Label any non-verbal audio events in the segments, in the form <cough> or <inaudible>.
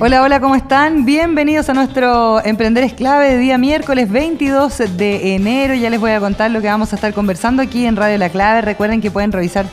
Hola, hola, ¿cómo están? Bienvenidos a nuestro Emprender es clave de día miércoles 22 de enero. Ya les voy a contar lo que vamos a estar conversando aquí en Radio La Clave. Recuerden que pueden revisar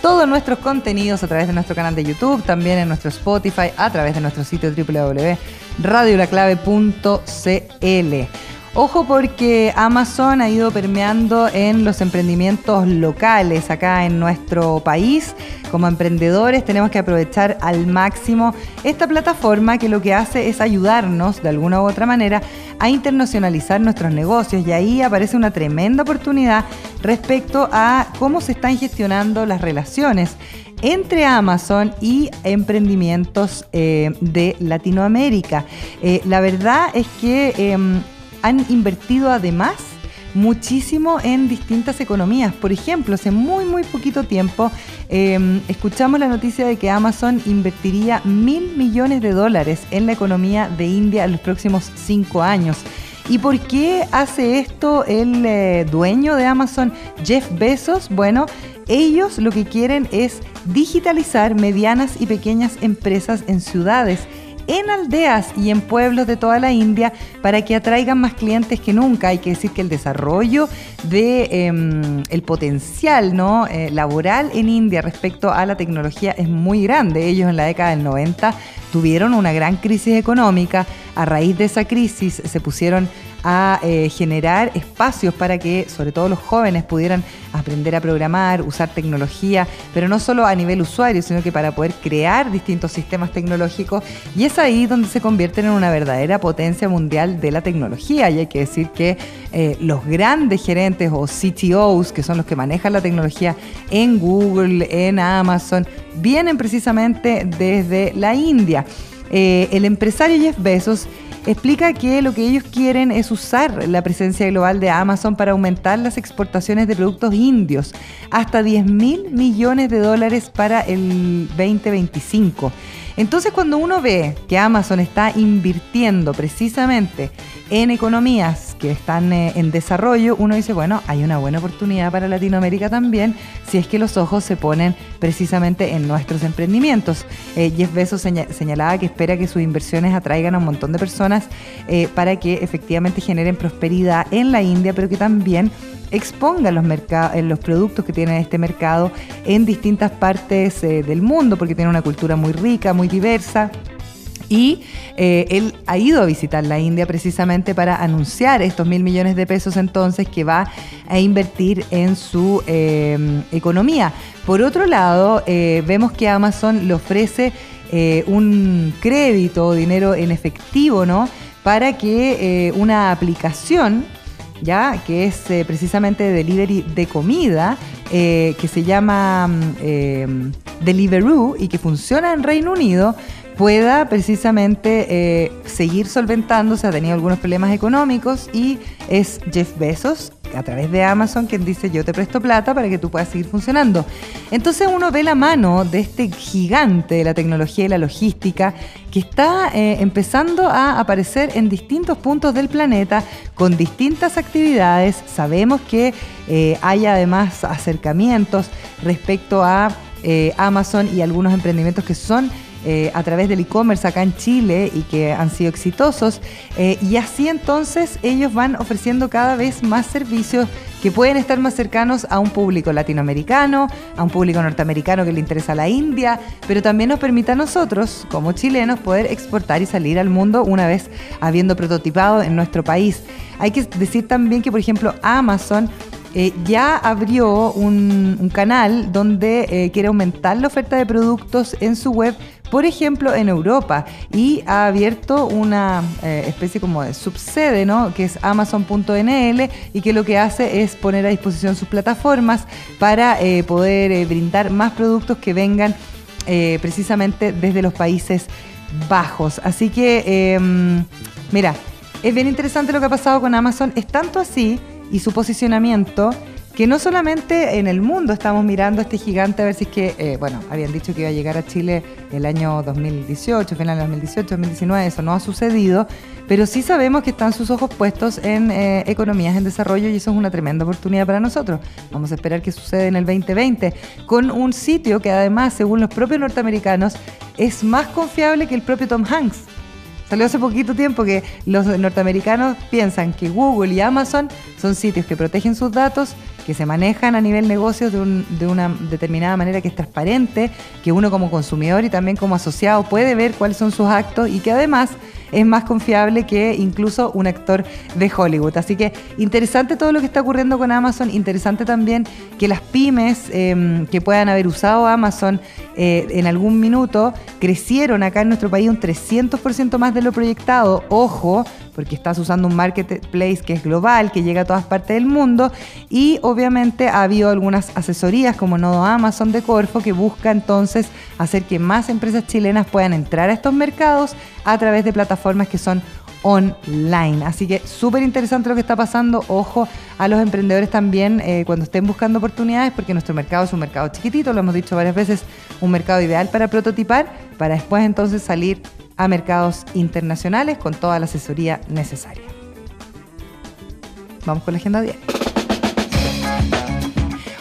todos nuestros contenidos a través de nuestro canal de YouTube, también en nuestro Spotify, a través de nuestro sitio www.radiolaclave.cl. Ojo porque Amazon ha ido permeando en los emprendimientos locales acá en nuestro país. Como emprendedores tenemos que aprovechar al máximo esta plataforma que lo que hace es ayudarnos de alguna u otra manera a internacionalizar nuestros negocios y ahí aparece una tremenda oportunidad respecto a cómo se están gestionando las relaciones entre Amazon y emprendimientos eh, de Latinoamérica. Eh, la verdad es que em, han invertido además muchísimo en distintas economías. Por ejemplo, hace muy, muy poquito tiempo em, escuchamos la noticia de que Amazon invertiría mil millones de dólares en la economía de India en los próximos cinco años. ¿Y por qué hace esto el eh, dueño de Amazon, Jeff Bezos? Bueno, ellos lo que quieren es digitalizar medianas y pequeñas empresas en ciudades en aldeas y en pueblos de toda la India para que atraigan más clientes que nunca. Hay que decir que el desarrollo de em, potencial ¿no? Eh, laboral en India respecto a la tecnología es muy grande. Ellos en la década del 90 tuvieron una gran crisis económica. A raíz de esa crisis se pusieron a eh, generar espacios para que sobre todo los jóvenes pudieran aprender a programar, usar tecnología, pero no solo a nivel usuario, sino que para poder crear distintos sistemas tecnológicos. Y es ahí donde se convierten en una verdadera potencia mundial de la tecnología. Y hay que decir que eh, los grandes gerentes o CTOs, que son los que manejan la tecnología en Google, en Amazon, vienen precisamente desde la India. Eh, el empresario Jeff Bezos explica que lo que ellos quieren es usar la presencia global de Amazon para aumentar las exportaciones de productos indios hasta 10 mil millones de dólares para el 2025. Entonces cuando uno ve que Amazon está invirtiendo precisamente en economías que están eh, en desarrollo, uno dice, bueno, hay una buena oportunidad para Latinoamérica también si es que los ojos se ponen precisamente en nuestros emprendimientos. Eh, Jeff Bezos señalaba que espera que sus inversiones atraigan a un montón de personas eh, para que efectivamente generen prosperidad en la India, pero que también expongan los, los productos que tiene este mercado en distintas partes eh, del mundo, porque tiene una cultura muy rica, muy diversa. Y eh, él ha ido a visitar la India precisamente para anunciar estos mil millones de pesos entonces que va a invertir en su economía. Por otro lado, eh, vemos que Amazon le ofrece un crédito dinero en efectivo, ¿no? Para que una aplicación ¿ya? que es eh, precisamente delivery de comida, eh, que se llama mm, eh, Deliveroo y que funciona en Reino Unido, pueda precisamente seguir solventándose, ha tenido algunos problemas económicos y es Jeff Bezos a través de Amazon quien dice yo te presto plata para que tú puedas seguir funcionando. Entonces uno ve la mano de este gigante de la tecnología y la logística que está eh, empezando a aparecer en distintos puntos del planeta con distintas actividades. Sabemos que eh, hay además acercamientos respecto a eh, Amazon y algunos emprendimientos que son eh, a través del e-commerce acá en Chile y que han sido exitosos. Eh, y así entonces ellos van ofreciendo cada vez más servicios que pueden estar más cercanos a un público latinoamericano, a un público norteamericano que le interesa la India, pero también nos permite a nosotros, como chilenos, poder exportar y salir al mundo una vez habiendo prototipado en nuestro país. Hay que decir también que, por ejemplo, Amazon eh, ya abrió un, canal donde quiere aumentar la oferta de productos en su web por ejemplo, en Europa y ha abierto una eh, especie como de subsede, ¿no? Que es Amazon.nl y que lo que hace es poner a disposición sus plataformas para eh, poder eh, brindar más productos que vengan precisamente desde los Países Bajos. Así que, em, mira, es bien interesante lo que ha pasado con Amazon. Es tanto así y su posicionamiento que no solamente en el mundo estamos mirando a este gigante a ver si es que, eh, bueno, habían dicho que iba a llegar a Chile el año 2018, final de 2018, 2019, eso no ha sucedido, pero sí sabemos que están sus ojos puestos en eh, economías en desarrollo y eso es una tremenda oportunidad para nosotros. Vamos a esperar que suceda en el 2020 con un sitio que además, según los propios norteamericanos, es más confiable que el propio Tom Hanks. Salió hace poquito tiempo que los norteamericanos piensan que Google y Amazon son sitios que protegen sus datos, que se manejan a nivel negocios de, de, una determinada manera que es transparente, que uno como consumidor y también como asociado puede ver cuáles son sus actos y que además es más confiable que incluso un actor de Hollywood. Así que interesante todo lo que está ocurriendo con Amazon, interesante también que las pymes em, que puedan haber usado Amazon eh, en algún minuto crecieron acá en nuestro país un 300% más de lo proyectado. Ojo, porque estás usando un marketplace que es global, que llega a todas partes del mundo y obviamente ha habido algunas asesorías como Nodo Amazon de Corfo que busca entonces hacer que más empresas chilenas puedan entrar a estos mercados a través de plataformas que son online. Así que súper interesante lo que está pasando. Ojo a los emprendedores también eh, cuando estén buscando oportunidades, porque nuestro mercado es un mercado chiquitito, lo hemos dicho varias veces, un mercado ideal para prototipar, para después entonces salir a mercados internacionales con toda la asesoría necesaria. Vamos con la agenda diaria.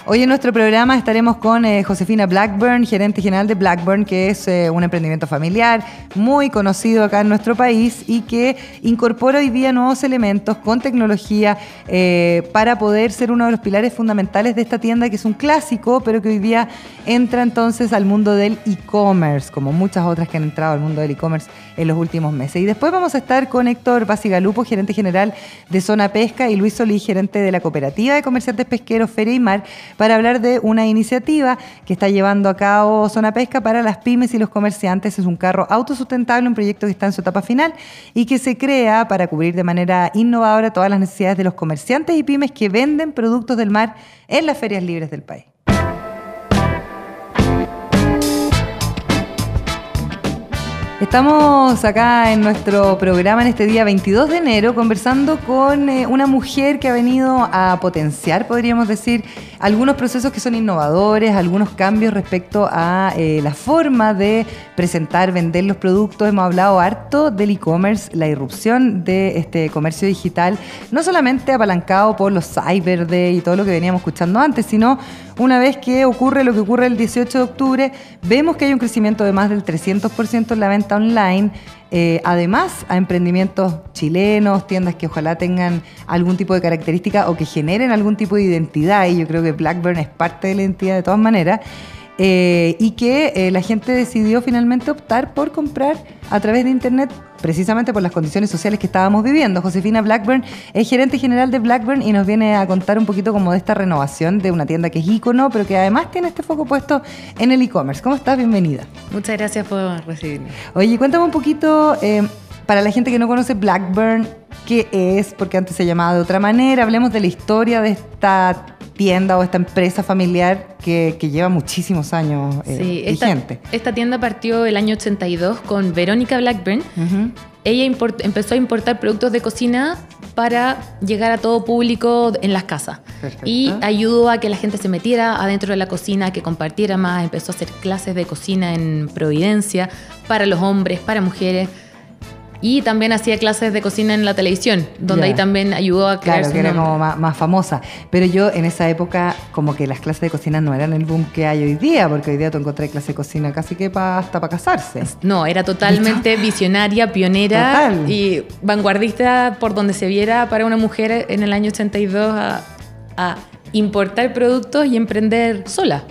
Hoy en nuestro programa estaremos con eh, Josefina Blackburn, gerente general de Blackburn, que es eh, un emprendimiento familiar muy conocido acá en nuestro país y que incorpora hoy día nuevos elementos con tecnología eh, para poder ser uno de los pilares fundamentales de esta tienda que es un clásico, pero que hoy día entra entonces al mundo del e-commerce, como muchas otras que han entrado al mundo del e-commerce en los últimos meses. Y después vamos a estar con Héctor Basigalupo, gerente general de Zona Pesca, y Luis Solí, gerente de la Cooperativa de Comerciantes Pesqueros Feria y Mar para hablar de una iniciativa que está llevando a cabo Zona Pesca para las pymes y los comerciantes. Es un carro autosustentable, un proyecto que está en su etapa final y que se crea para cubrir de manera innovadora todas las necesidades de los comerciantes y pymes que venden productos del mar en las ferias libres del país. Estamos acá en nuestro programa en este día 22 de enero conversando con eh, una mujer que ha venido a potenciar, podríamos decir, algunos procesos que son innovadores, algunos cambios respecto a eh, la forma de presentar, vender los productos. Hemos hablado harto del e-commerce, la irrupción de este comercio digital, no solamente apalancado por los Cyber y todo lo que veníamos escuchando antes, sino una vez que ocurre lo que ocurre el 18 de octubre, vemos que hay un crecimiento de más del 300% en la venta online. Eh, además, a emprendimientos chilenos, tiendas que ojalá tengan algún tipo de característica o que generen algún tipo de identidad, y yo creo que Blackburn es parte de la identidad de todas maneras. Eh, y que eh, la gente decidió finalmente optar por comprar a través de Internet precisamente por las condiciones sociales que estábamos viviendo. Josefina Blackburn es gerente general de Blackburn y nos viene a contar un poquito como de esta renovación de una tienda que es ícono, pero que además tiene este foco puesto en el e-commerce. ¿Cómo estás? Bienvenida. Muchas gracias por recibirme. Oye, cuéntame un poquito, eh, para la gente que no conoce Blackburn, ¿qué es? Porque antes se llamaba de otra manera. Hablemos de la historia de esta tienda o esta empresa familiar que, lleva muchísimos años eh, sí, vigente. Esta, tienda partió el año 82 con Verónica Blackburn. Ella empezó a importar productos de cocina para llegar a todo público en las casas. Y ayudó a que la gente se metiera adentro de la cocina, que compartiera más, empezó a hacer clases de cocina en Providencia para los hombres, para mujeres. Y también hacía clases de cocina en la televisión, donde ahí también ayudó a crear Claro, que era como más, famosa. Pero yo en esa época, como que las clases de cocina no eran el boom que hay hoy día, porque hoy día tú encontré clase de cocina casi que hasta para casarse. No, era totalmente <laughs> visionaria, pionera y vanguardista por donde se viera para una mujer en el año 82 a, a importar productos y emprender sola.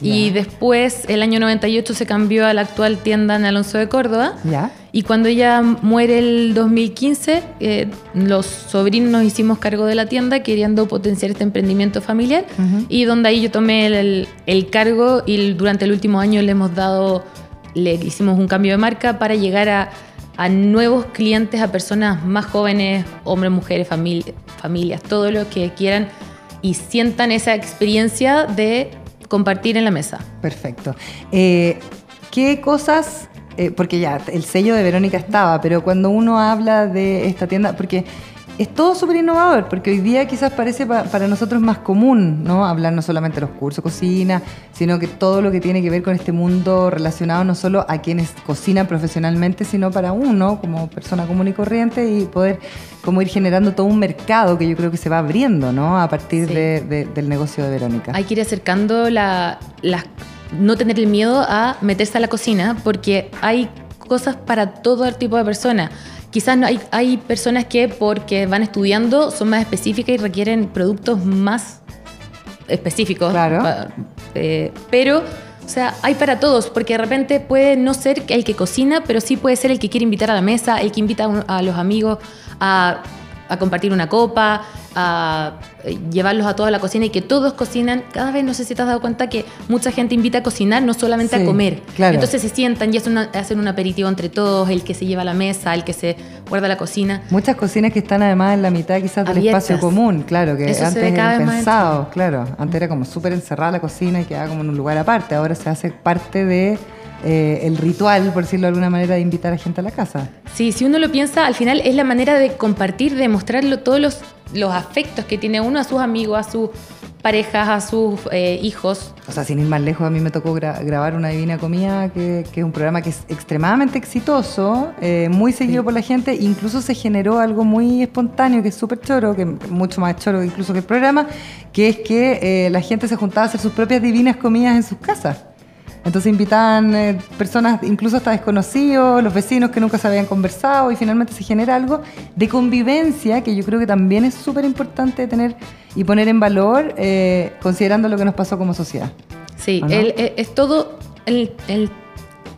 Y después, el año 98, se cambió a la actual tienda en Alonso de Córdoba. ¿Ya? Y cuando ella muere el 2015, eh, los sobrinos nos hicimos cargo de la tienda queriendo potenciar este emprendimiento familiar. Y donde ahí yo tomé el, el, cargo y durante el último año le hemos dado, le hicimos un cambio de marca para llegar a, a nuevos clientes, a personas más jóvenes, hombres, mujeres, familias, todo lo que quieran y sientan esa experiencia de compartir en la mesa. Perfecto. Eh, ¿Qué cosas eh, porque ya, el sello de Verónica estaba, pero cuando uno habla de esta tienda, porque es todo súper innovador, porque hoy día quizás parece para nosotros más común, ¿no? Hablar no solamente de los cursos cocina, sino que todo lo que tiene que ver con este mundo relacionado no solo a quienes cocinan profesionalmente, sino para uno como persona común y corriente y poder como ir generando todo un mercado que yo creo que se va abriendo, ¿no? A partir del negocio de Verónica. Hay que ir acercando la, no tener el miedo a meterse a la cocina, porque hay cosas para todo el tipo de personas Quizás no hay, hay personas que porque van estudiando son más específicas y requieren productos más específicos. Claro. Eh, pero, o sea, hay para todos, porque de repente puede no ser el que cocina, pero sí puede ser el que quiere invitar a la mesa, el que invita a los amigos a a compartir una copa, a llevarlos a toda la cocina y que todos cocinan. Cada vez no sé si te has dado cuenta que mucha gente invita a cocinar, no solamente a comer. Entonces se sientan y hacen, un aperitivo entre todos, el que se lleva a la mesa, el que se guarda la cocina. Muchas cocinas que están además en la mitad quizás del espacio común, claro, que antes era pensado, claro. Antes era como súper encerrada la cocina y quedaba como en un lugar aparte, ahora se hace parte de eh, el ritual, por decirlo de alguna manera, de invitar a gente a la casa. Sí, si uno lo piensa, al final es la manera de compartir, de mostrarlo todos los, los afectos que tiene uno a sus amigos, a sus parejas, a sus eh, hijos. O sea, sin ir más lejos, a mí me tocó grabar Una Divina Comida, que, es un programa que es extremadamente exitoso, eh, muy seguido por la gente, incluso se generó algo muy espontáneo, que es súper choro, que mucho más choro incluso que el programa, que es que la gente se juntaba a hacer sus propias divinas comidas en sus casas. Entonces invitaban eh, personas, incluso hasta desconocidos, los vecinos que nunca se habían conversado y finalmente se genera algo de convivencia que yo creo que también es súper importante tener y poner en valor eh, considerando lo que nos pasó como sociedad. Sí, eh, es todo, el,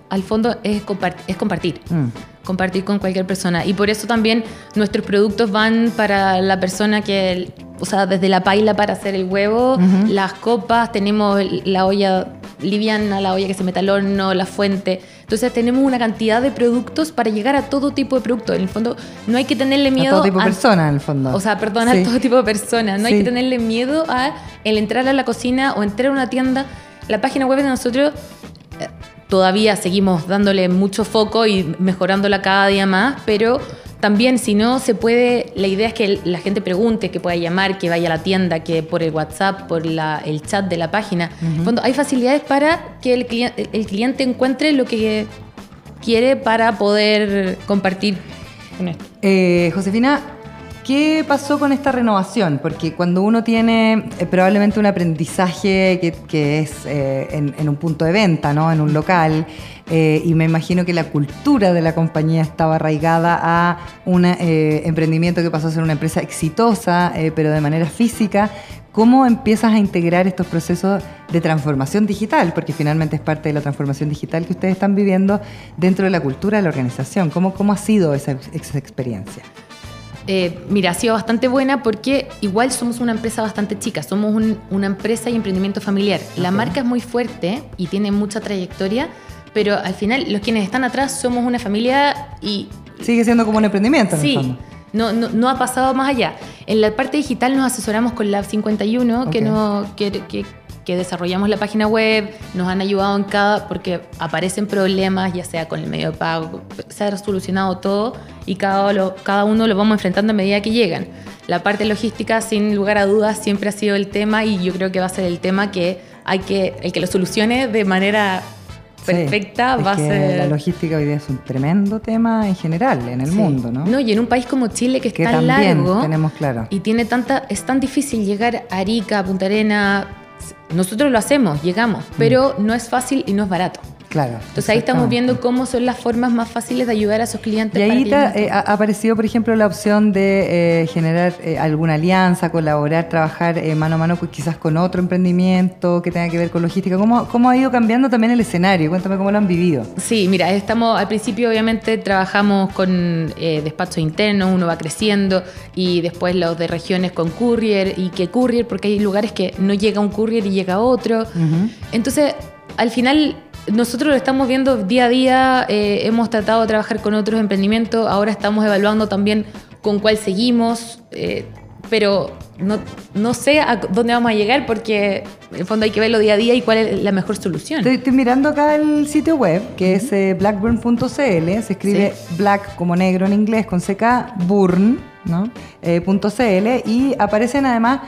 al fondo es, es compartir. Mm. Compartir con cualquier persona. Y por eso también nuestros productos van para la persona que, o sea, desde la paila para hacer el huevo, las copas, tenemos la olla liviana, la olla que se mete al horno, la fuente. Entonces tenemos una cantidad de productos para llegar a todo tipo de productos. En el fondo no hay que tenerle miedo a todo tipo de personas, en el fondo. O sea, perdón, a todo tipo de personas. No hay que tenerle miedo a el entrar a la cocina o entrar a una tienda. La página web de nosotros eh, todavía seguimos dándole mucho foco y mejorándola cada día más, pero también, si no se puede, la idea es que la gente pregunte, que pueda llamar, que vaya a la tienda, que por el WhatsApp, por el chat de la página. hay facilidades para que el cliente, el cliente encuentre lo que quiere para poder compartir con esto. Eh, Josefina, ¿Qué pasó con esta renovación? Porque cuando uno tiene eh, probablemente un aprendizaje que, es eh, en, un punto de venta, ¿no? en un local, eh, y me imagino que la cultura de la compañía estaba arraigada a un emprendimiento que pasó a ser una empresa exitosa, pero de manera física, ¿cómo empiezas a integrar estos procesos de transformación digital? Porque finalmente es parte de la transformación digital que ustedes están viviendo dentro de la cultura de la organización. ¿Cómo, cómo ha sido esa, esa experiencia? Eh, mira, ha sido bastante buena porque igual somos una empresa bastante chica, somos una empresa y emprendimiento familiar. La marca es muy fuerte y tiene mucha trayectoria, pero al final los quienes están atrás somos una familia y... Sigue siendo como un emprendimiento. En sí, No, no, no, ha pasado más allá. En la parte digital nos asesoramos con Lab 51, que, no, que, que que desarrollamos la página web, nos han ayudado en cada, porque aparecen problemas, ya sea con el medio de pago, se ha solucionado todo y cada, cada uno lo vamos enfrentando a medida que llegan. La parte logística, sin lugar a dudas, siempre ha sido el tema y yo creo que va a ser el tema que hay que, el que lo solucione de manera perfecta va a ser... La logística hoy día es un tremendo tema en general, en el mundo, ¿no? No, y en un país como Chile que es tan largo... tenemos claro. Y tiene tanta... Es tan difícil llegar a Arica, Punta Arena, nosotros lo hacemos, llegamos, pero no es fácil y no es barato. Claro. Entonces ahí estamos viendo cómo son las formas más fáciles de ayudar a esos clientes. Y ahí eh, ha aparecido, por ejemplo, la opción de eh, generar eh, alguna alianza, colaborar, trabajar mano a mano pues, quizás con otro emprendimiento que tenga que ver con logística. ¿Cómo, ¿Cómo ha ido cambiando también el escenario? Cuéntame cómo lo han vivido. Sí, mira, estamos al principio obviamente trabajamos con despachos internos, uno va creciendo y después los de regiones con courier y que courier, porque hay lugares que no llega un courier y llega otro. Entonces, al final nosotros lo estamos viendo día a día, eh, hemos tratado de trabajar con otros emprendimientos, ahora estamos evaluando también con cuál seguimos, eh, pero no, no sé a dónde vamos a llegar porque en el fondo hay que verlo día a día y cuál es la mejor solución. Estoy, estoy mirando acá el sitio web, que es eh, blackburn.cl, se escribe black como negro en inglés con CK, burn, ¿no? .cl, y aparecen además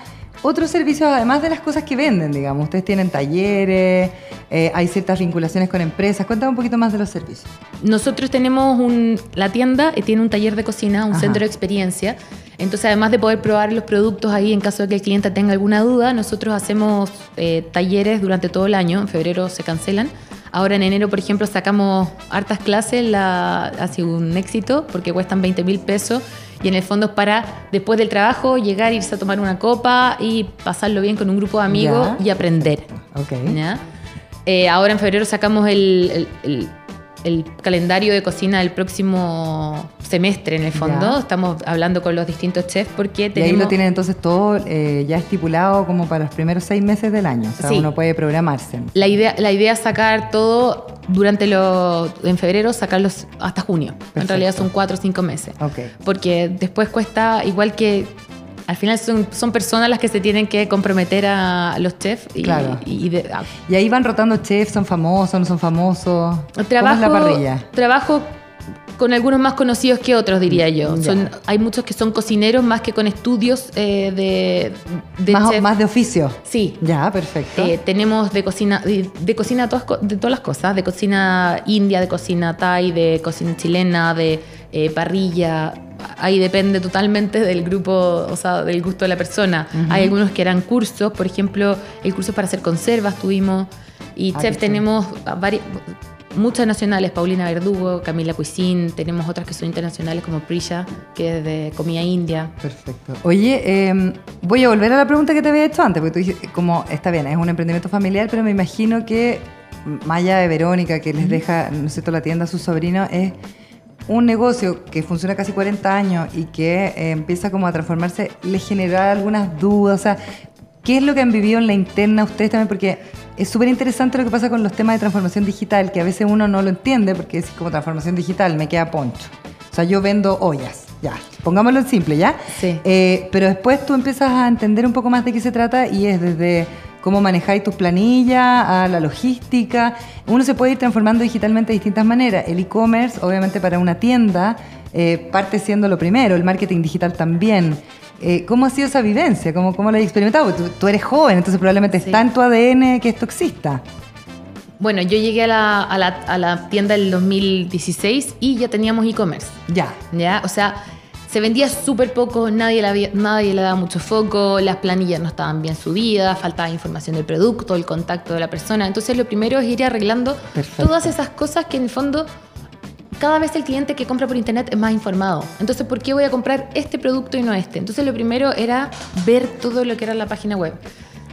otros servicios, además de las cosas que venden, digamos. Ustedes tienen talleres, eh, hay ciertas vinculaciones con empresas. Cuéntame un poquito más de los servicios. Nosotros tenemos un, la tienda y tiene un taller de cocina, un Ajá. centro de experiencia. Entonces, además de poder probar los productos ahí en caso de que el cliente tenga alguna duda, nosotros hacemos eh, talleres durante todo el año. En febrero se cancelan. Ahora en enero, por ejemplo, sacamos hartas clases, la, ha sido un éxito porque cuestan 20 mil pesos y en el fondo es para después del trabajo llegar, irse a tomar una copa y pasarlo bien con un grupo de amigos y aprender. Ok. ¿ya? Eh, ahora en febrero sacamos el, el- el- el calendario de cocina del próximo semestre, en el fondo. Ya. Estamos hablando con los distintos chefs porque Y ahí tenemos... lo tienen entonces todo eh, ya estipulado como para los primeros seis meses del año. O sea, Sí. uno puede programarse. La idea, la idea es sacar todo durante los... En febrero, sacarlos hasta junio. En realidad son cuatro o cinco meses. Ok. Porque después cuesta, igual que... Al final son, son personas las que se tienen que comprometer a los chefs y, Claro. y de- a- Y ahí van rotando chefs, son famosos, no son famosos. Trabajo, ¿Cómo es la parrilla? Trabajo con algunos más conocidos que otros, diría yo. Ya. Son, hay muchos que son cocineros más que con estudios eh, de, de Más, chef. más de oficio. Sí. Ya, perfecto. Eh, tenemos de cocina, de, de cocina todas, de todas las cosas, de cocina india, de cocina thai, de cocina chilena, de eh, parrilla. Ahí depende totalmente del grupo, o sea, del gusto de la persona. Hay algunos que eran cursos, por ejemplo, el curso para hacer conservas tuvimos. Y Ah, chef tenemos a vari- muchas nacionales, Paulina Verdugo, Camila Cuisine, tenemos otras que son internacionales como Prisha, que es de comida india. Perfecto. Oye, eh, voy a volver a la pregunta que te había hecho antes, porque tú dijiste, como está bien, es un emprendimiento familiar, pero me imagino que allá de Verónica, que les deja, no sé, la tienda a sus sobrinos, es un negocio que funciona casi 40 años y que eh, empieza como a transformarse, le genera algunas dudas, o sea, ¿qué es lo que han vivido en la interna ustedes también? Porque es súper interesante lo que pasa con los temas de transformación digital, que a veces uno no lo entiende, porque es como transformación digital, me queda poncho. O sea, yo vendo ollas, ya, pongámoslo en simple, ¿ya? Sí. Eh, pero después tú empiezas a entender un poco más de qué se trata y es desde cómo manejáis tus planillas a la logística. Uno se puede ir transformando digitalmente de distintas maneras. El e-commerce, obviamente para una tienda, eh, parte siendo lo primero, el marketing digital también. Eh, ¿Cómo ha sido esa vivencia? ¿Cómo, cómo la has experimentado? Tú, tú eres joven, entonces probablemente Sí. está en tu ADN que esto exista. Bueno, yo llegué a la, a la, a la tienda el 2016 y ya teníamos e-commerce. Ya. ¿ya? O sea, se vendía súper poco, nadie le, había- nadie le daba mucho foco, las planillas no estaban bien subidas, faltaba información del producto, el contacto de la persona. Entonces lo primero es ir arreglando Perfecto. todas esas cosas que en el fondo cada vez el cliente que compra por internet es más informado. Entonces, ¿por qué voy a comprar este producto y no este? Entonces, lo primero era ver todo lo que era la página web.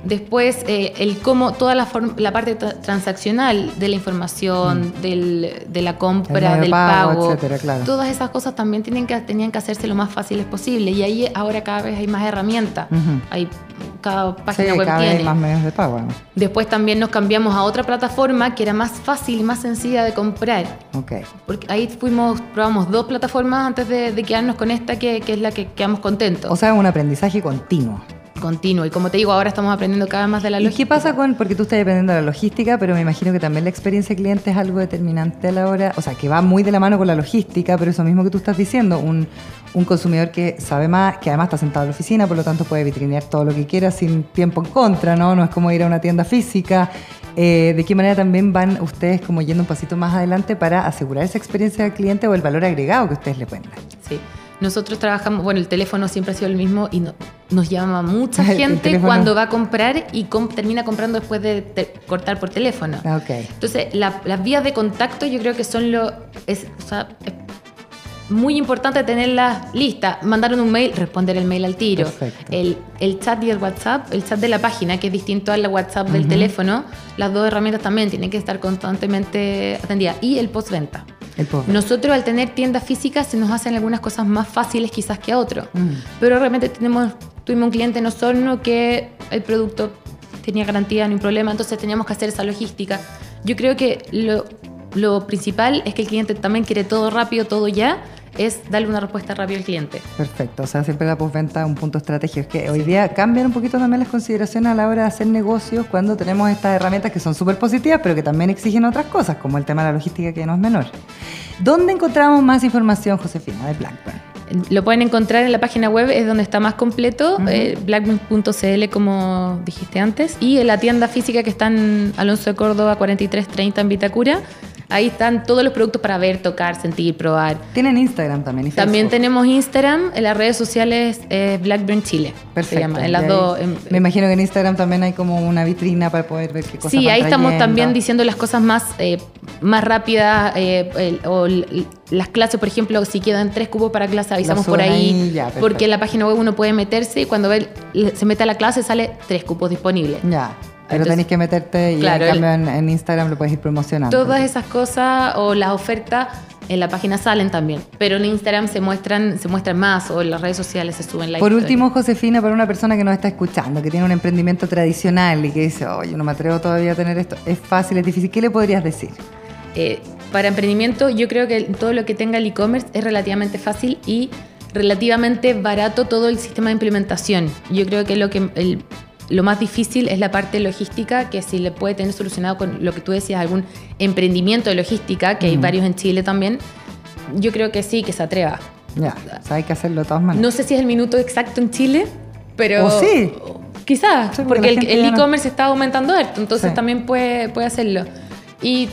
Después, eh, el cómo, toda la, la parte tra- transaccional de la información, del- de la compra, del pago, pago, etcétera, claro. todas esas cosas también tienen que, tenían que hacerse lo más fáciles posible. Y ahí ahora cada vez hay más herramientas. Hay, cada página Sí, web cada vez tiene. hay más medios de pago. ¿no? Después también nos cambiamos a otra plataforma que era más fácil y más sencilla de comprar. Porque ahí fuimos, probamos dos plataformas antes de, de quedarnos con esta, que, que es la que quedamos contentos. O sea, es un aprendizaje continuo. Continuo. Y como te digo, ahora estamos aprendiendo cada vez más de la ¿Y lógica. qué pasa con, porque tú estás dependiendo de la logística, pero me imagino que también la experiencia cliente es algo determinante a la hora, o sea, que va muy de la mano con la logística, pero eso mismo que tú estás diciendo, un, un consumidor que sabe más, que además está sentado en la oficina, por lo tanto puede vitrinear todo lo que quiera sin tiempo en contra, ¿no? No es como ir a una tienda física. Eh, ¿De qué manera también van ustedes como yendo un pasito más adelante para asegurar esa experiencia del cliente o el valor agregado que ustedes le pueden dar? Sí. Nosotros trabajamos, bueno, el teléfono siempre ha sido el mismo y no- nos llama mucha <laughs> gente cuando va a comprar y com- termina comprando después de te- cortar por teléfono. Ah. Entonces, la- las vías de contacto yo creo que son lo... Es, o sea, es muy importante tenerlas listas. Mandaron un mail, responder el mail al tiro. El, el chat y el WhatsApp, el chat de la página, que es distinto al WhatsApp del teléfono, las dos herramientas también tienen que estar constantemente atendidas. Y el postventa. Nosotros al tener tiendas físicas se nos hacen algunas cosas más fáciles quizás que a otro. Mm. Pero realmente tenemos, tuvimos un cliente en Osorno que el producto tenía garantía, no hay problema, entonces teníamos que hacer esa logística. Yo creo que lo, lo principal es que el cliente también quiere todo rápido, todo ya. es darle una respuesta rápida al cliente. Perfecto, o sea, siempre la postventa es un punto estratégico. Es que hoy día cambian un poquito también las consideraciones a la hora de hacer negocios cuando tenemos estas herramientas que son súper positivas, pero que también exigen otras cosas, como el tema de la logística que no es menor. ¿Dónde encontramos más información, Josefina, de Blackburn? Lo pueden encontrar en la página web, es donde está más completo, eh, blackburn.cl como dijiste antes, y en la tienda física que está en Alonso de Córdoba 4330 en Vitacura. Ahí están todos los productos para ver, tocar, sentir, probar. Tienen Instagram también. también tenemos Instagram, en las redes sociales eh, Blackburn Chile. Perfecto. Se llama, en las dos. me imagino que en Instagram también hay como una vitrina para poder ver qué cosas. Sí, ahí estamos también diciendo las cosas más, eh, más rápidas eh, o las clases, por ejemplo, si quedan tres cupos para clase, avisamos por ahí. porque en la página web uno puede meterse y cuando ve, se mete a la clase sale tres cupos disponibles. Ya. Pero tenéis que meterte y en cambio en, Instagram lo puedes ir promocionando. Todas esas cosas o las ofertas en la página salen también, pero en Instagram se muestran, se muestran más o en las redes sociales se suben la Por último, Josefina, para una persona que nos está escuchando, que tiene un emprendimiento tradicional y que dice, oye, no me atrevo todavía a tener esto, es fácil, es difícil, ¿qué le podrías decir? Eh, para emprendimiento, yo creo que todo lo que tenga el e-commerce es relativamente fácil y relativamente barato todo el sistema de implementación. Yo creo que lo que el lo más difícil es la parte logística, que si le puede tener solucionado con lo que tú decías, algún emprendimiento de logística, que hay varios en Chile también, yo creo que sí, que se atreva. Ya, o sea, hay que hacerlo de todas maneras. No sé si es el minuto exacto en Chile, pero... O sí. Quizás, porque, el e-commerce está aumentando harto, entonces también puede, puede hacerlo. Y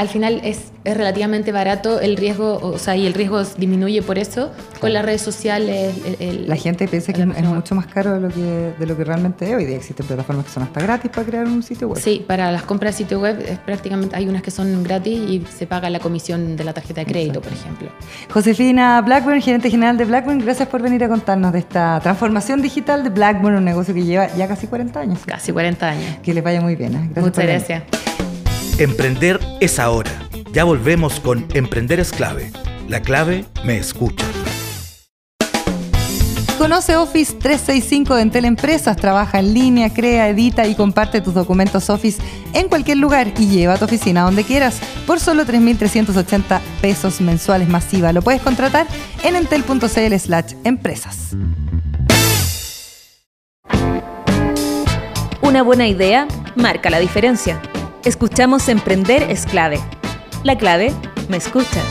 al final es, es, relativamente barato el riesgo, o sea, y el riesgo disminuye por eso con las redes sociales. la gente piensa que es mucho más caro de lo que, de lo que realmente es. Hoy día existen plataformas que son hasta gratis para crear un sitio web. Sí, para las compras de sitio web es prácticamente hay unas que son gratis y se paga la comisión de la tarjeta de crédito, por ejemplo. Josefina Blackburn, gerente general de Blackburn, gracias por venir a contarnos de esta transformación digital de Blackburn, un negocio que lleva ya casi 40 años. Casi 40 años. Que le vaya muy bien. ¿eh? Muchas gracias. Emprender es ahora. Ya volvemos con Emprender es clave. La clave me escucha. Conoce Office 365 de Entel Empresas. Trabaja en línea, crea, edita y comparte tus documentos Office en cualquier lugar y lleva a tu oficina donde quieras por solo 3.380 pesos mensuales masiva. Lo puedes contratar en entel.cl slash empresas. Una buena idea marca la diferencia. Escuchamos Emprender es clave. La clave me escucha.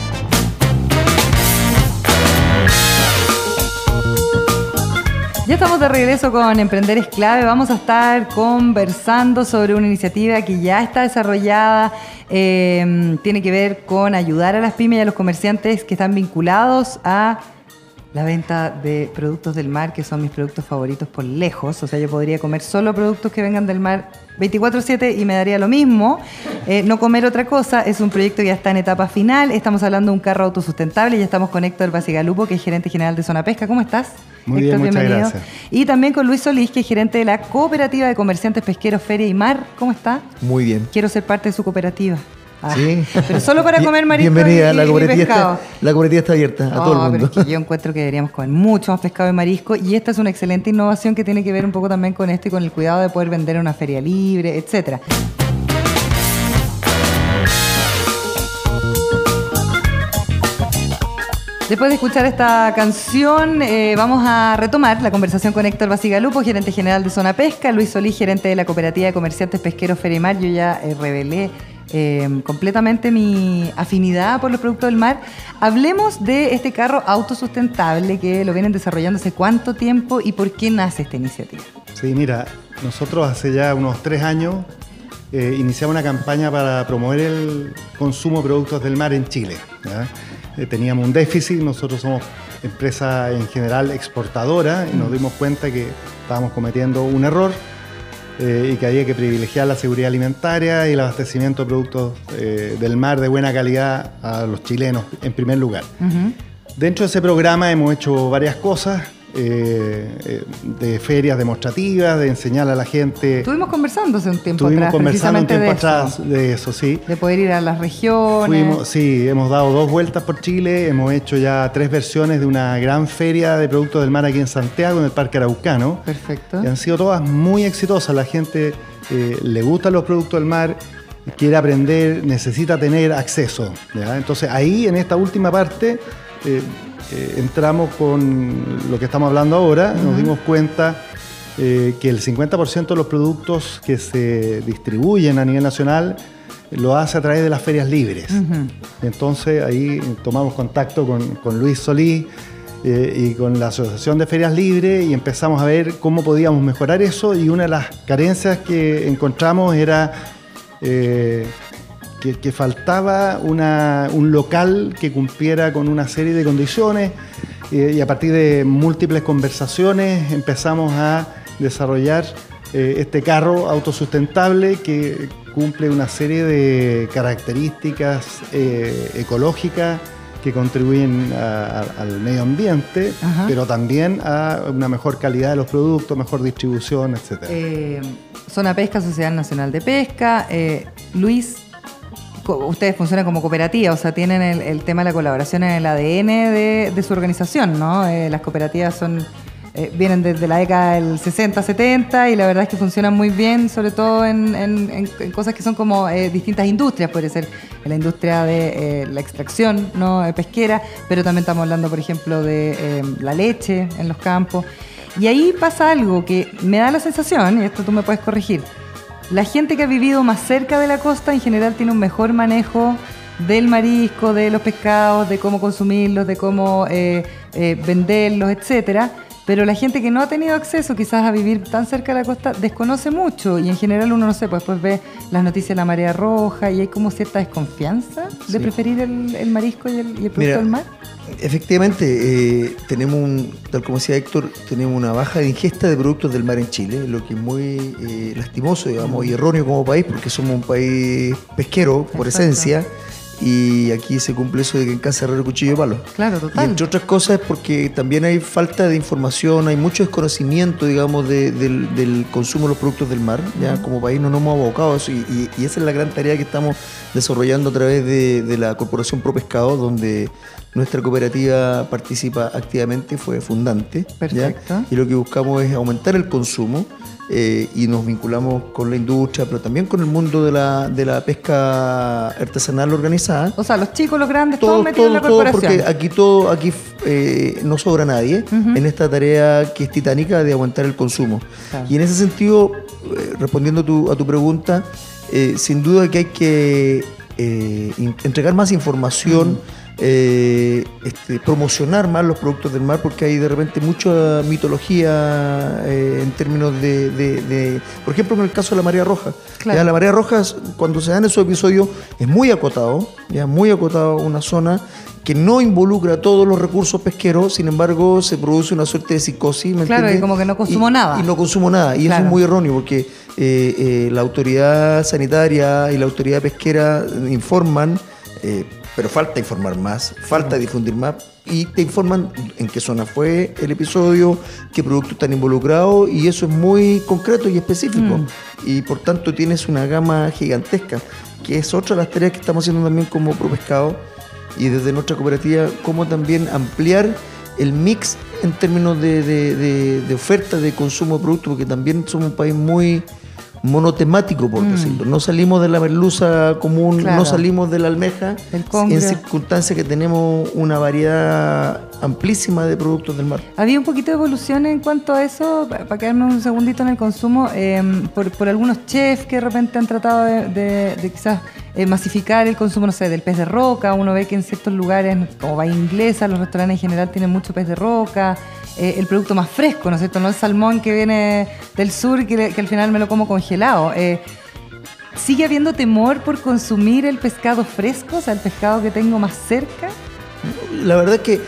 Ya estamos de regreso con Emprender es clave. Vamos a estar conversando sobre una iniciativa que ya está desarrollada. Eh, tiene que ver con ayudar a las pymes y a los comerciantes que están vinculados a la venta de productos del mar, que son mis productos favoritos por lejos. O sea, yo podría comer solo productos que vengan del mar 24/7 y me daría lo mismo. Eh, no comer otra cosa. Es un proyecto que ya está en etapa final. Estamos hablando de un carro autosustentable y ya estamos con Héctor Basigalupo, que es gerente general de Zona Pesca. ¿Cómo estás? Muy bien, muchas gracias. Y también con Luis Solís, que es gerente de la Cooperativa de Comerciantes Pesqueros Feria y Mar. ¿Cómo está? Muy bien. Quiero ser parte de su cooperativa. Ah, sí. Pero solo para comer marisco Bienvenida, la cooperativa, está, la está abierta a todo el mundo. Pero yo encuentro que deberíamos comer mucho más pescado y marisco y esta es una excelente innovación que tiene que ver un poco también con esto y con el cuidado de poder vender en una feria libre, etcétera. Después de escuchar esta canción, eh, vamos a retomar la conversación con Héctor Basigalupo, gerente general de Zona Pesca, Luis Solí, gerente de la Cooperativa de Comerciantes Pesqueros Ferimar. Yo ya eh, revelé eh, completamente mi afinidad por los productos del mar. Hablemos de este carro autosustentable que lo vienen desarrollando hace cuánto tiempo y por qué nace esta iniciativa. Sí, mira, nosotros hace ya unos tres años iniciamos una campaña para promover el consumo de productos del mar en Chile. Eh, teníamos un déficit, nosotros somos empresa en general exportadora y nos mm. dimos cuenta que estábamos cometiendo un error eh, y que había que privilegiar la seguridad alimentaria y el abastecimiento de productos eh, del mar de buena calidad a los chilenos en primer lugar. Dentro de ese programa hemos hecho varias cosas. Eh, eh, de ferias demostrativas, de enseñar a la gente. Estuvimos conversando hace un tiempo Estuvimos conversando un tiempo de atrás eso. de eso, sí. De poder ir a las regiones. sí, hemos dado dos vueltas por Chile, hemos hecho ya tres versiones de una gran feria de productos del mar aquí en Santiago, en el Parque Araucano. Perfecto. Y han sido todas muy exitosas. La gente eh, le gustan los productos del mar, quiere aprender, necesita tener acceso. Entonces ahí, en esta última parte, eh, entramos con lo que estamos hablando ahora, nos dimos cuenta eh, que el 50% de los productos que se distribuyen a nivel nacional lo hace a través de las ferias libres. Entonces ahí tomamos contacto con, con Luis Solí eh, y con la Asociación de Ferias Libres y empezamos a ver cómo podíamos mejorar eso y una de las carencias que encontramos era eh, que, faltaba un local que cumpliera con una serie de condiciones eh, y a partir de múltiples conversaciones empezamos a desarrollar este carro autosustentable que cumple una serie de características ecológicas que contribuyen al medio ambiente, pero también a una mejor calidad de los productos, mejor distribución, etc. Eh, Zona Pesca, Sociedad Nacional de Pesca. Eh, Luis, ustedes funcionan como cooperativa, o sea, tienen el, tema de la colaboración en el ADN de, su organización, ¿no? Eh, las cooperativas son eh, vienen desde la década del 60, 70 y la verdad es que funcionan muy bien, sobre todo en, cosas que son como eh, distintas industrias, puede ser la industria de la extracción no pesquera, pero también estamos hablando, por ejemplo, de la leche en los campos. Y ahí pasa algo que me da la sensación, y esto tú me puedes corregir, la gente que ha vivido más cerca de la costa en general tiene un mejor manejo del marisco, de los pescados, de cómo consumirlos, de cómo venderlos, etcétera pero la gente que no ha tenido acceso quizás a vivir tan cerca de la costa desconoce mucho y en general uno no sé, pues después ve las noticias de la marea roja y hay como cierta desconfianza de preferir el, marisco y el, producto del mar. Efectivamente, eh, tenemos, un, tal como decía Héctor, tenemos una baja de ingesta de productos del mar en Chile, lo que es muy eh, lastimoso, digamos, y erróneo como país, porque somos un país pesquero por esencia y aquí se cumple eso de que en casa herrero cuchillo palo. Claro, total. Y entre otras cosas es porque también hay falta de información, hay mucho desconocimiento, digamos, del, consumo de los productos del mar. Ya como país no nos hemos abocado a eso y, esa es la gran tarea que estamos desarrollando a través de, la Corporación Pro Pescado, donde nuestra cooperativa participa activamente, fue fundante. Perfecto. Y lo que buscamos es aumentar el consumo eh, y nos vinculamos con la industria, pero también con el mundo de la, de la pesca artesanal organizada. O sea, los chicos, los grandes, todos metidos en la corporación. porque aquí todo, aquí eh, no sobra nadie en esta tarea que es titánica de aguantar el consumo. Y en ese sentido, eh, respondiendo tu, a tu pregunta, sin duda que hay que entregar más información. Eh, este, promocionar más los productos del mar porque hay de repente mucha mitología eh, en términos de, por ejemplo en el caso de la marea roja la marea roja cuando se dan esos episodios es muy acotado ya muy acotado una zona que no involucra todos los recursos pesqueros, sin embargo se produce una suerte de psicosis. ¿me claro, y como que no consumo nada. Y no consumo nada, y eso es muy erróneo porque eh, la autoridad sanitaria y la autoridad pesquera informan pero falta informar más, falta difundir más y te informan en qué zona fue el episodio, qué productos están involucrados y eso es muy concreto y específico mm. y por tanto tienes una gama gigantesca que es otra de las tareas que estamos haciendo también como Pro Pescado y desde nuestra cooperativa como también ampliar el mix en términos de, de oferta de consumo de productos porque también somos un país muy monotemático, por mm. decirlo. No salimos de la merluza común, no salimos de la almeja, en circunstancias que tenemos una variedad amplísima de productos del mar. Había un poquito de evolución en cuanto a eso, para quedarme un segundito en el consumo, em, por, algunos chefs que de repente han tratado de, quizás eh, masificar el consumo, no sé, del pez de roca. Uno ve que en ciertos lugares, como va inglesa, los restaurantes en general tienen mucho pez de roca. Eh, el producto más fresco, ¿no es cierto? No el salmón que viene del sur que, que al final me lo como congelado. Eh, ¿Sigue habiendo temor por consumir el pescado fresco, o sea, el pescado que tengo más cerca? La verdad es que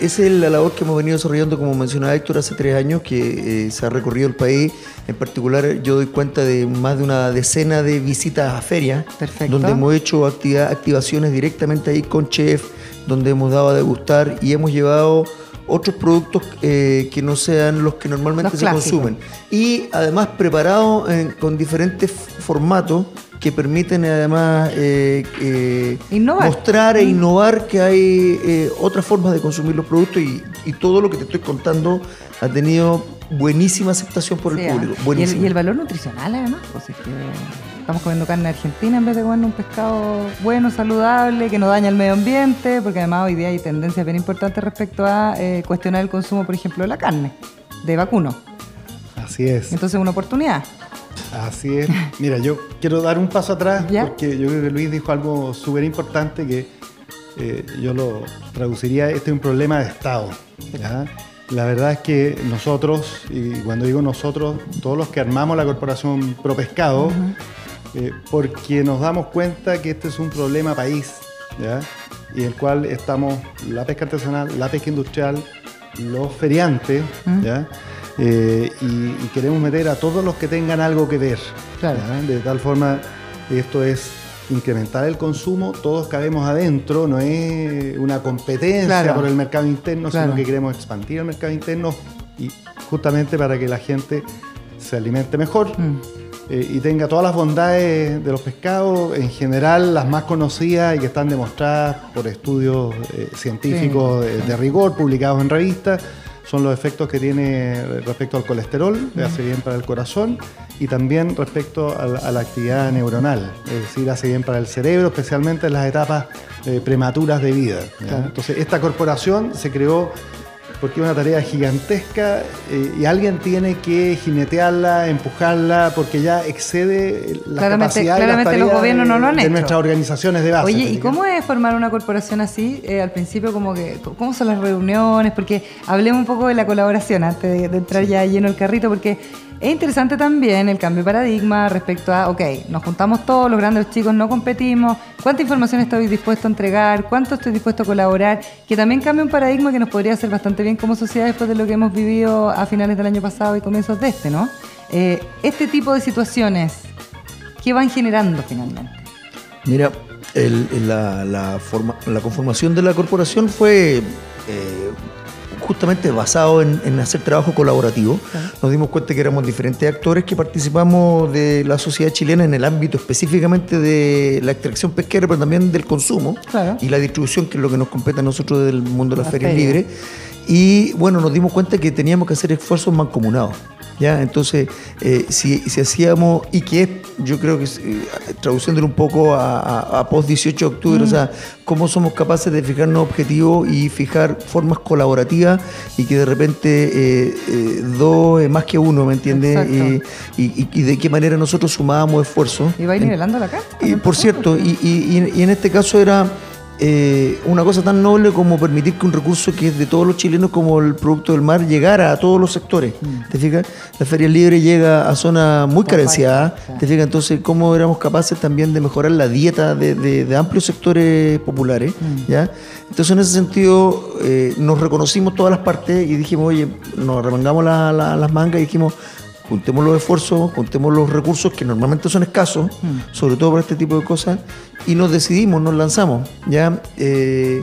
esa es la labor que hemos venido desarrollando, como mencionaba Héctor, hace tres años, que eh, se ha recorrido el país. En particular, yo doy cuenta de más de una decena de visitas a ferias, donde hemos hecho activaciones directamente ahí con chef, donde hemos dado a degustar y hemos llevado otros productos eh, que no sean los que normalmente se consumen. Y además preparados con diferentes formatos que permiten además eh, mostrar e mm. innovar que hay eh, otras formas de consumir los productos y, todo lo que te estoy contando ha tenido buenísima aceptación por el público. ¿Y el, valor nutricional además? Pues estamos comiendo carne argentina en vez de comer un pescado bueno, saludable, que no daña el medio ambiente, porque además hoy día hay tendencias bien importantes respecto a eh, cuestionar el consumo, por ejemplo, de la carne, de vacuno. Así es. Entonces, una oportunidad. Así es. Mira, yo quiero dar un paso atrás porque yo creo que Luis dijo algo súper importante que eh, yo lo traduciría, este es un problema de Estado. La verdad es que nosotros, y cuando digo nosotros, todos los que armamos la corporación ProPescado, eh, porque nos damos cuenta que este es un problema país, y el cual estamos la pesca artesanal, la pesca industrial, los feriantes, eh, y, queremos meter a todos los que tengan algo que ver. De tal forma, esto es incrementar el consumo, todos cabemos adentro, no es una competencia por el mercado interno, sino que queremos expandir el mercado interno y justamente para que la gente se alimente mejor. Mm. Eh, y tenga todas las bondades de los pescados, en general las más conocidas y que están demostradas por estudios eh, científicos de, rigor publicados en revistas, son los efectos que tiene respecto al colesterol, que hace bien para el corazón, y también respecto a la, actividad neuronal, es decir, hace bien para el cerebro, especialmente en las etapas eh, prematuras de vida. Entonces, esta corporación se creó porque es una tarea gigantesca eh, y alguien tiene que jinetearla, empujarla, porque ya excede la capacidad claramente los gobiernos no lo han de, nuestras organizaciones de base. Oye, ¿y cómo es formar una corporación así? Eh, al principio, como que, ¿cómo son las reuniones? Porque hablemos un poco de la colaboración antes de, entrar ya lleno el carrito, porque es interesante también el cambio de paradigma respecto a, ok, nos juntamos todos, los grandes los chicos no competimos, cuánta información estoy dispuesto a entregar, cuánto estoy dispuesto a colaborar, que también cambia un paradigma que nos podría hacer bastante bien como sociedad después de lo que hemos vivido a finales del año pasado y comienzos de este, ¿no? Eh, este tipo de situaciones, ¿qué van generando finalmente? Mira, la, forma, la conformación de la corporación fue... Eh, justamente basado en, hacer trabajo colaborativo. Nos dimos cuenta que éramos diferentes actores que participamos de la sociedad chilena en el ámbito específicamente de la extracción pesquera, pero también del consumo y la distribución, que es lo que nos compete a nosotros del mundo de las ferias libres. Y bueno, nos dimos cuenta que teníamos que hacer esfuerzos mancomunados. ¿Ya? Entonces, eh, si, hacíamos, y que es, yo creo que eh, traduciéndolo un poco a, post 18 de octubre, o mm. sea, cómo somos capaces de fijarnos objetivos y fijar formas colaborativas y que de repente eh, dos es más que uno, ¿me entiendes? Y, de qué manera nosotros sumábamos esfuerzos. Y va nivelando la carta. Y, por cierto, y en este caso era eh, una cosa tan noble como permitir que un recurso que es de todos los chilenos como el producto del mar llegara a todos los sectores. Mm. ¿Te fijas? La Feria Libre llega a zonas muy carenciadas. ¿Te fijas? Entonces, ¿cómo éramos capaces también de mejorar la dieta de, amplios sectores populares? Mm. ¿ya? Entonces, en ese sentido, eh, nos reconocimos todas las partes y dijimos, oye, nos remangamos las mangas y dijimos, juntemos los esfuerzos, juntemos los recursos que normalmente son escasos, mm. sobre todo para este tipo de cosas, y nos decidimos, nos lanzamos. ¿ya? Eh,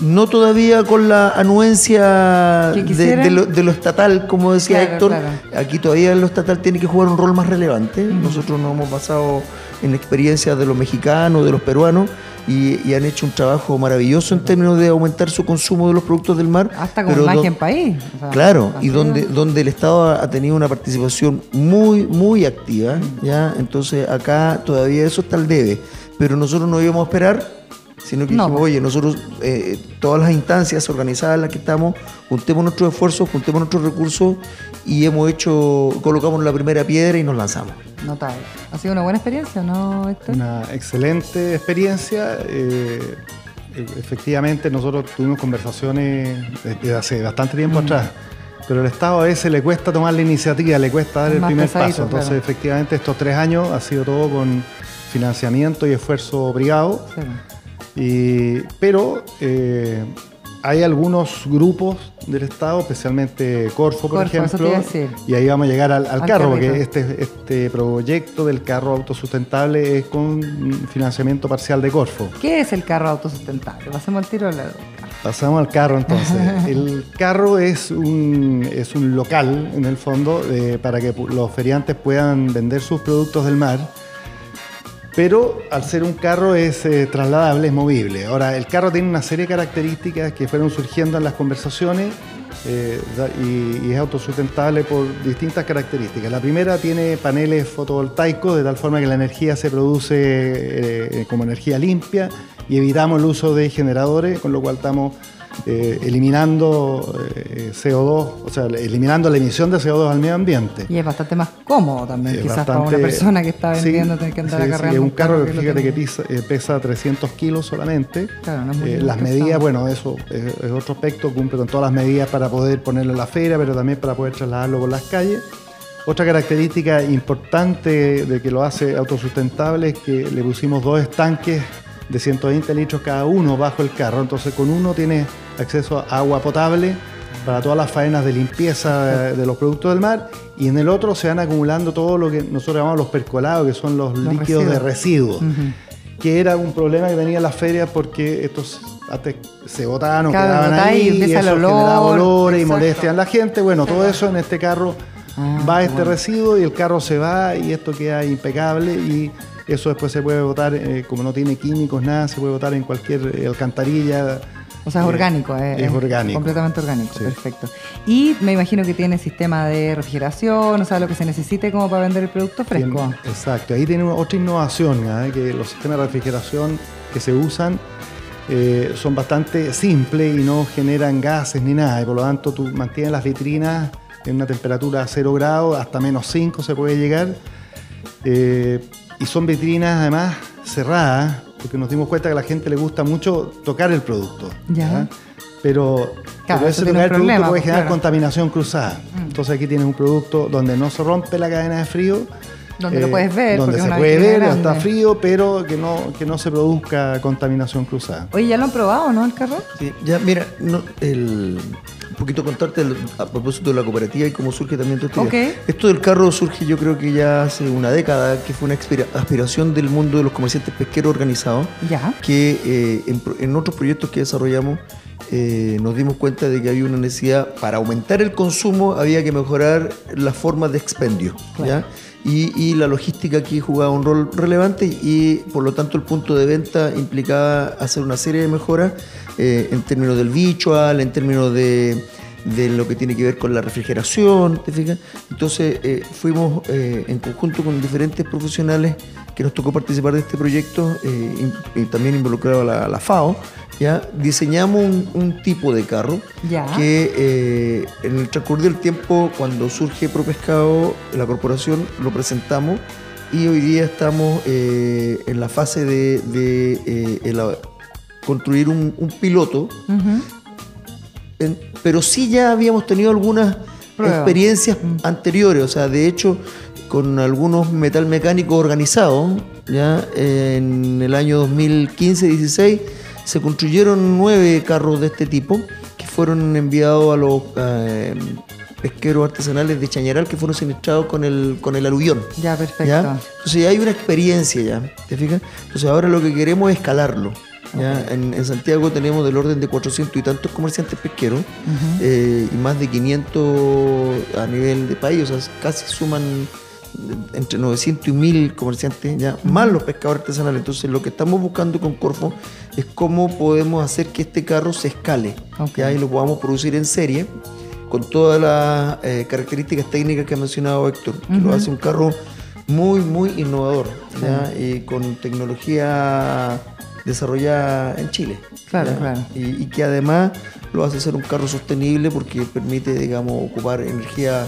no todavía con la anuencia de, lo, estatal, como decía Héctor. Aquí todavía lo estatal tiene que jugar un rol más relevante. Mm. Nosotros nos hemos basado en experiencias de los mexicanos, de los peruanos, y, han hecho un trabajo maravilloso en términos de aumentar su consumo de los productos del mar. Hasta con imagen país. claro, y donde, donde el Estado ha, tenido una participación muy, muy activa, ¿ya? Entonces acá todavía eso está al debe, pero nosotros no íbamos a esperar sino que dijimos, oye, nosotros, eh, todas las instancias organizadas en las que estamos, juntemos nuestros esfuerzos, juntemos nuestros recursos y hemos hecho, colocamos la primera piedra y nos lanzamos. Notable. ¿Ha sido una buena experiencia, no, Héctor? Una excelente experiencia. Eh, efectivamente, nosotros tuvimos conversaciones desde hace bastante tiempo mm. atrás, pero al Estado a veces le cuesta tomar la iniciativa, le cuesta dar el primer paso. Entonces, efectivamente, estos tres años ha sido todo con financiamiento y esfuerzo privado. Pero eh, hay algunos grupos del Estado, especialmente Corfo, por ejemplo, y ahí vamos a llegar al, carro, porque este, este proyecto del carro autosustentable es con financiamiento parcial de Corfo. ¿Qué es el carro autosustentable? Pasemos al tiro de la Pasamos al carro entonces. <laughs> el carro es un, es un local, en el fondo, para que los feriantes puedan vender sus productos del mar pero al ser un carro es eh, trasladable, es movible. Ahora, el carro tiene una serie de características que fueron surgiendo en las conversaciones eh, y, es autosustentable por distintas características. La primera tiene paneles fotovoltaicos de tal forma que la energía se produce eh, como energía limpia y evitamos el uso de generadores, con lo cual estamos eh, eliminando eh, CO2, o sea, eliminando la emisión de CO2 al medio ambiente. Y es bastante más cómodo también, quizás para una persona que está <laughs> vendiendo tener que andar sí, es un carro que fíjate que eh, pesa, 300 kilos solamente. Claro, no es muy las medidas, bueno, eso es, otro aspecto, cumple con todas las medidas para poder ponerlo en la feria, pero también para poder trasladarlo por las calles. Otra característica importante de que lo hace autosustentable es que le pusimos dos estanques de 120 litros cada uno bajo el carro. Entonces con uno tiene acceso a agua potable para todas las faenas de limpieza de los productos del mar. Y en el otro se van acumulando todo lo que nosotros llamamos los percolados, que son los, líquidos de residuos, que era un problema que tenía las ferias porque estos se botaban o quedaban ahí y, eso generaba olores y molestian a la gente. Bueno, todo eso en este carro ah, va este residuo y el carro se va y esto queda impecable y eso después se puede botar, eh, como no tiene químicos, nada, se puede botar en cualquier alcantarilla. O sea, es eh, orgánico, es, orgánico. Completamente orgánico, perfecto. Y me imagino que tiene sistema de refrigeración, o sea, lo que se necesite como para vender el producto fresco. exacto, ahí tiene otra innovación, que los sistemas de refrigeración que se usan son bastante simples y no generan gases ni nada, y por lo tanto tú mantienes las vitrinas en una temperatura a 0 grados, hasta menos 5 se puede llegar. Y son vitrinas además cerradas, porque nos dimos cuenta que a la gente le gusta mucho tocar el producto. Ya. Pero, claro, ese tocar el producto puede pues, generar contaminación cruzada. Mm. Entonces aquí tienes un producto donde no se rompe la cadena de frío. Donde lo puedes ver. Donde se puede ver, está frío, pero que no, que no se produzca contaminación cruzada. Oye, ¿ya lo han probado, no, el carro? Sí, ya, mira, no, el, un poquito contarte a propósito de la cooperativa y cómo surge también todo esto. Esto del carro surge yo creo que ya hace una década, que fue una aspiración del mundo de los comerciantes pesqueros organizados, ya. que eh, en, otros proyectos que desarrollamos eh, nos dimos cuenta de que había una necesidad, para aumentar el consumo había que mejorar las formas de expendio. ¿ya? Y, la logística aquí jugaba un rol relevante y por lo tanto el punto de venta implicaba hacer una serie de mejoras eh, en términos del visual, en términos de, lo que tiene que ver con la refrigeración, ¿te fijas? Entonces eh, fuimos eh, en conjunto con diferentes profesionales que nos tocó participar de este proyecto y, también involucrado a la FAO ¿ya? diseñamos un, tipo de carro que eh, en el transcurso del tiempo, cuando surge ProPescado, la corporación lo presentamos y hoy día estamos eh, en la fase de, eh, construir un, piloto, pero sí ya habíamos tenido algunas experiencias mm. anteriores, o sea, de hecho, con algunos metal mecánicos organizados, ya en el año 2015-16 se construyeron nueve carros de este tipo que fueron enviados a los eh, pesqueros artesanales de Chañaral que fueron sinistrados con el, con el aluvión. Ya, perfecto. ¿ya? Entonces ya hay una experiencia ya, ¿te fijas? Entonces ahora lo que queremos es escalarlo. ¿ya? En, Santiago tenemos del orden de 400 y tantos comerciantes pesqueros eh, y más de 500 a nivel de país, o sea, casi suman entre 900 y 1000 comerciantes, ya, más los pescadores artesanales. Entonces, lo que estamos buscando con Corfo es cómo podemos hacer que este carro se escale y lo podamos producir en serie con todas las eh, características técnicas que ha mencionado Héctor, que lo hace un carro muy, muy innovador y con tecnología desarrollada en Chile. Claro, claro. Y, y, que además lo hace ser un carro sostenible porque permite, digamos, ocupar energía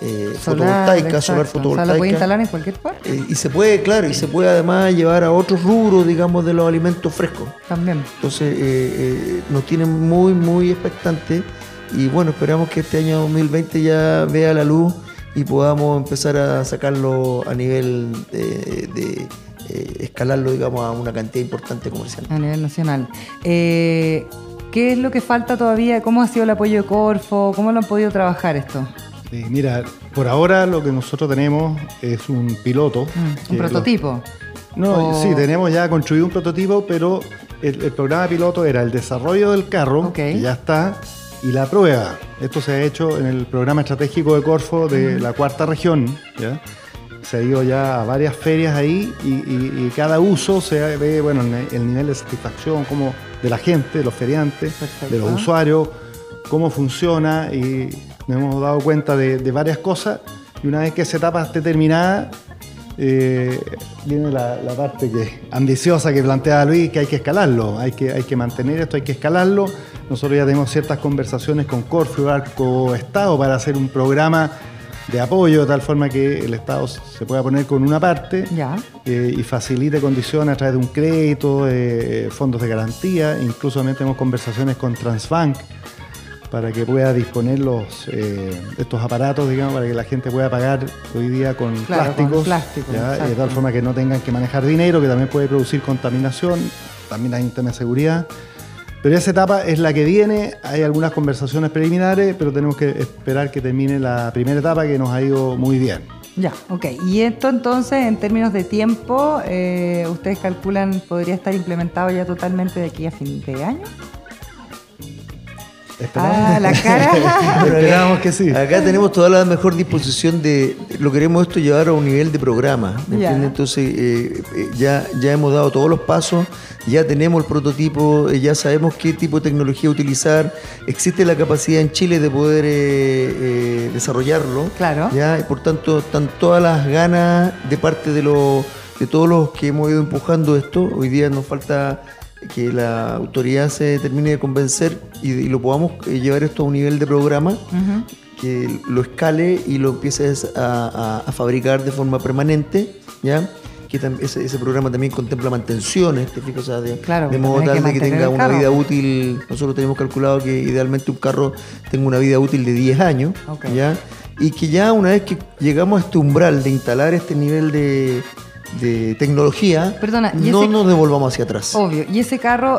eh, fotovoltaica, solar fotovoltaica. ¿La puede instalar en cualquier parte? Eh, y se puede, claro, y se puede además llevar a otros rubros, digamos, de los alimentos frescos. También. Entonces, eh, nos tiene muy, muy expectante y bueno, esperamos que este año 2020 ya vea la luz y podamos empezar a sacarlo a nivel de, escalarlo, digamos, a una cantidad importante comercial. A nivel nacional. ¿Qué es lo que falta todavía? ¿Cómo ha sido el apoyo de Corfo? ¿Cómo lo han podido trabajar esto? Mira, por ahora lo que nosotros tenemos es un piloto. Mm, ¿Un prototipo? no, sí, tenemos ya construido un prototipo, pero el, programa piloto era el desarrollo del carro, que ya está, y la prueba. Esto se ha hecho en el programa estratégico de Corfo de la cuarta región. Se ha ido ya a varias ferias ahí y, cada uso se ve bueno, el nivel de satisfacción como de la gente, de los feriantes, de los usuarios cómo funciona y nos hemos dado cuenta de, de varias cosas y una vez que esa etapa esté terminada, eh, viene la, la, parte que, ambiciosa que plantea Luis, que hay que escalarlo, hay que, hay que mantener esto, hay que escalarlo. Nosotros ya tenemos ciertas conversaciones con Corfu, Arco Estado, para hacer un programa de apoyo de tal forma que el Estado se pueda poner con una parte eh, y facilite condiciones a través de un crédito, eh, fondos de garantía. Incluso también tenemos conversaciones con Transbank para que pueda disponer los, eh, estos aparatos, digamos, para que la gente pueda pagar hoy día con plásticos, plástico, de tal forma que no tengan que manejar dinero, que también puede producir contaminación, también hay un tema de seguridad. Pero esa etapa es la que viene, hay algunas conversaciones preliminares, pero tenemos que esperar que termine la primera etapa que nos ha ido muy bien. Ya, ok. Y esto entonces, en términos de tiempo, eh, ¿ustedes calculan podría estar implementado ya totalmente de aquí a fin de año? Ah, la cara. <laughs> Esperamos que sí. Acá tenemos toda la mejor disposición de. Lo queremos esto llevar a un nivel de programa. ¿Me entiendes? Entonces, eh, eh, ya, ya hemos dado todos los pasos, ya tenemos el prototipo, eh, ya sabemos qué tipo de tecnología utilizar. Existe la capacidad en Chile de poder desarrollarlo. Claro. ¿ya? Y por tanto, están todas las ganas de parte de, los de todos los que hemos ido empujando esto. Hoy día nos falta que la autoridad se termine de convencer y, lo podamos eh, llevar esto a un nivel de programa, que lo escale y lo empieces a, fabricar de forma permanente, ¿ya? que ese, programa también contempla mantenciones, ¿te fijas? de, modo tal de que tenga una vida útil. Nosotros tenemos calculado que idealmente un carro tenga una vida útil de 10 años, ¿ya? Y que ya una vez que llegamos a este umbral de instalar este nivel de, de tecnología, Perdona, no nos devolvamos hacia atrás. Obvio. ¿Y ese carro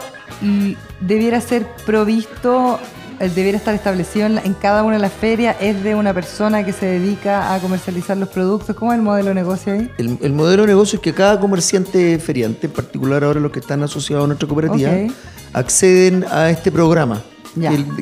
debiera ser provisto, debiera estar establecido en, cada una de las ferias? ¿Es de una persona que se dedica a comercializar los productos? ¿Cómo es el modelo de negocio ahí? El, modelo de negocio es que cada comerciante feriante, en particular ahora los que están asociados a nuestra cooperativa, acceden a este programa.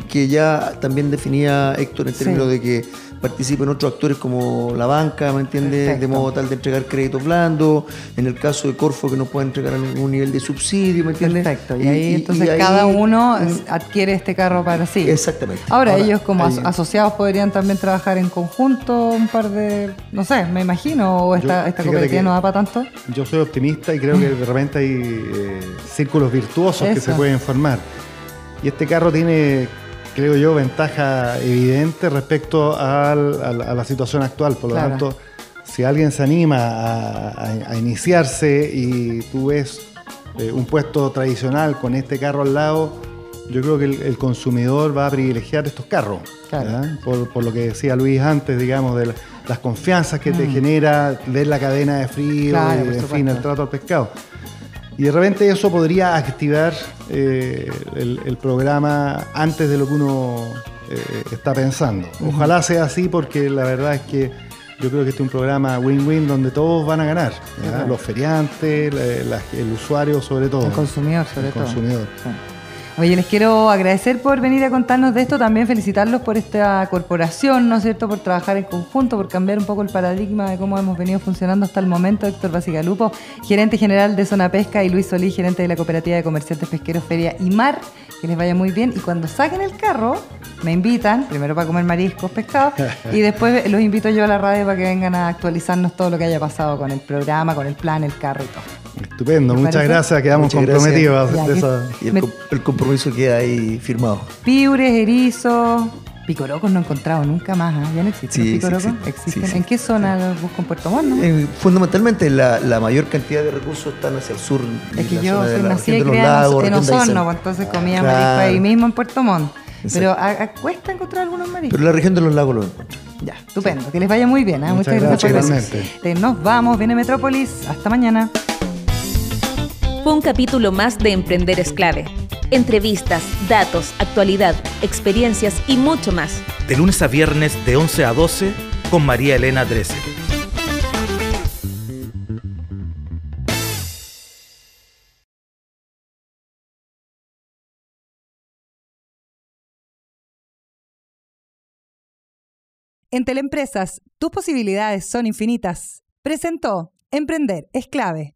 que ya también definía Héctor en términos de que participen otros actores como la banca, ¿me entiendes? De modo tal de entregar créditos blandos, en el caso de Corfo que no pueda entregar algún nivel de subsidio, ¿me entiendes? Perfecto, y, ahí entonces cada uno adquiere este carro para sí. Exactamente. Ahora, ellos como asociados podrían también trabajar en conjunto un par de, no sé, me imagino, o esta, esta cooperativa no da para tanto. Yo soy optimista y creo que de repente hay eh, círculos virtuosos que se pueden formar. Y este carro tiene creo yo, ventaja evidente respecto a la situación actual. Por lo tanto, si alguien se anima a, iniciarse y tú ves eh, un puesto tradicional con este carro al lado, yo creo que el, consumidor va a privilegiar estos carros. Por, lo que decía Luis antes, digamos, de las confianzas que te mm. genera ver la cadena de frío y, en fin, el trato al pescado. Y de repente eso podría activar eh, el, programa antes de lo que uno eh, está pensando. Ojalá sea así porque la verdad es que yo creo que este es un programa win-win donde todos van a ganar. Los feriantes, el usuario sobre todo. El consumidor sobre el todo. Consumidor. Oye, les quiero agradecer por venir a contarnos de esto, también felicitarlos por esta corporación, ¿no es cierto?, por trabajar en conjunto, por cambiar un poco el paradigma de cómo hemos venido funcionando hasta el momento. Héctor Basigalupo, gerente general de Zona Pesca, y Luis Solí, gerente de la Cooperativa de Comerciantes Pesqueros Feria y Mar. Que les vaya muy bien. Y cuando saquen el carro, me invitan, primero para comer mariscos, pescados, y después los invito yo a la radio para que vengan a actualizarnos todo lo que haya pasado con el programa, con el plan, el carro y todo. Estupendo, muchas gracias, quedamos comprometidos. y el, compromiso queda ahí firmado. Piures, erizos, picorocos no he encontrado nunca más, ¿eh? ¿ya no existen picorocos? ¿Existen? ¿En qué zona los busco en Puerto Montt? Eh, fundamentalmente la, la, mayor cantidad de recursos están hacia el sur. Es que yo nací y criada en Osorno, pues, entonces comía marisco ahí mismo en Puerto Montt. Pero cuesta encontrar algunos mariscos. Pero la región de los lagos lo encuentro. Ya, estupendo. Que les vaya muy bien. ¿eh? Muchas, gracias, por Nos vamos. Viene Metrópolis. Hasta mañana fue un capítulo más de Emprender es clave. Entrevistas, datos, actualidad, experiencias y mucho más. De lunes a viernes de 11 a 12 con María Elena Drese. En Teleempresas, tus posibilidades son infinitas. Presentó Emprender es clave.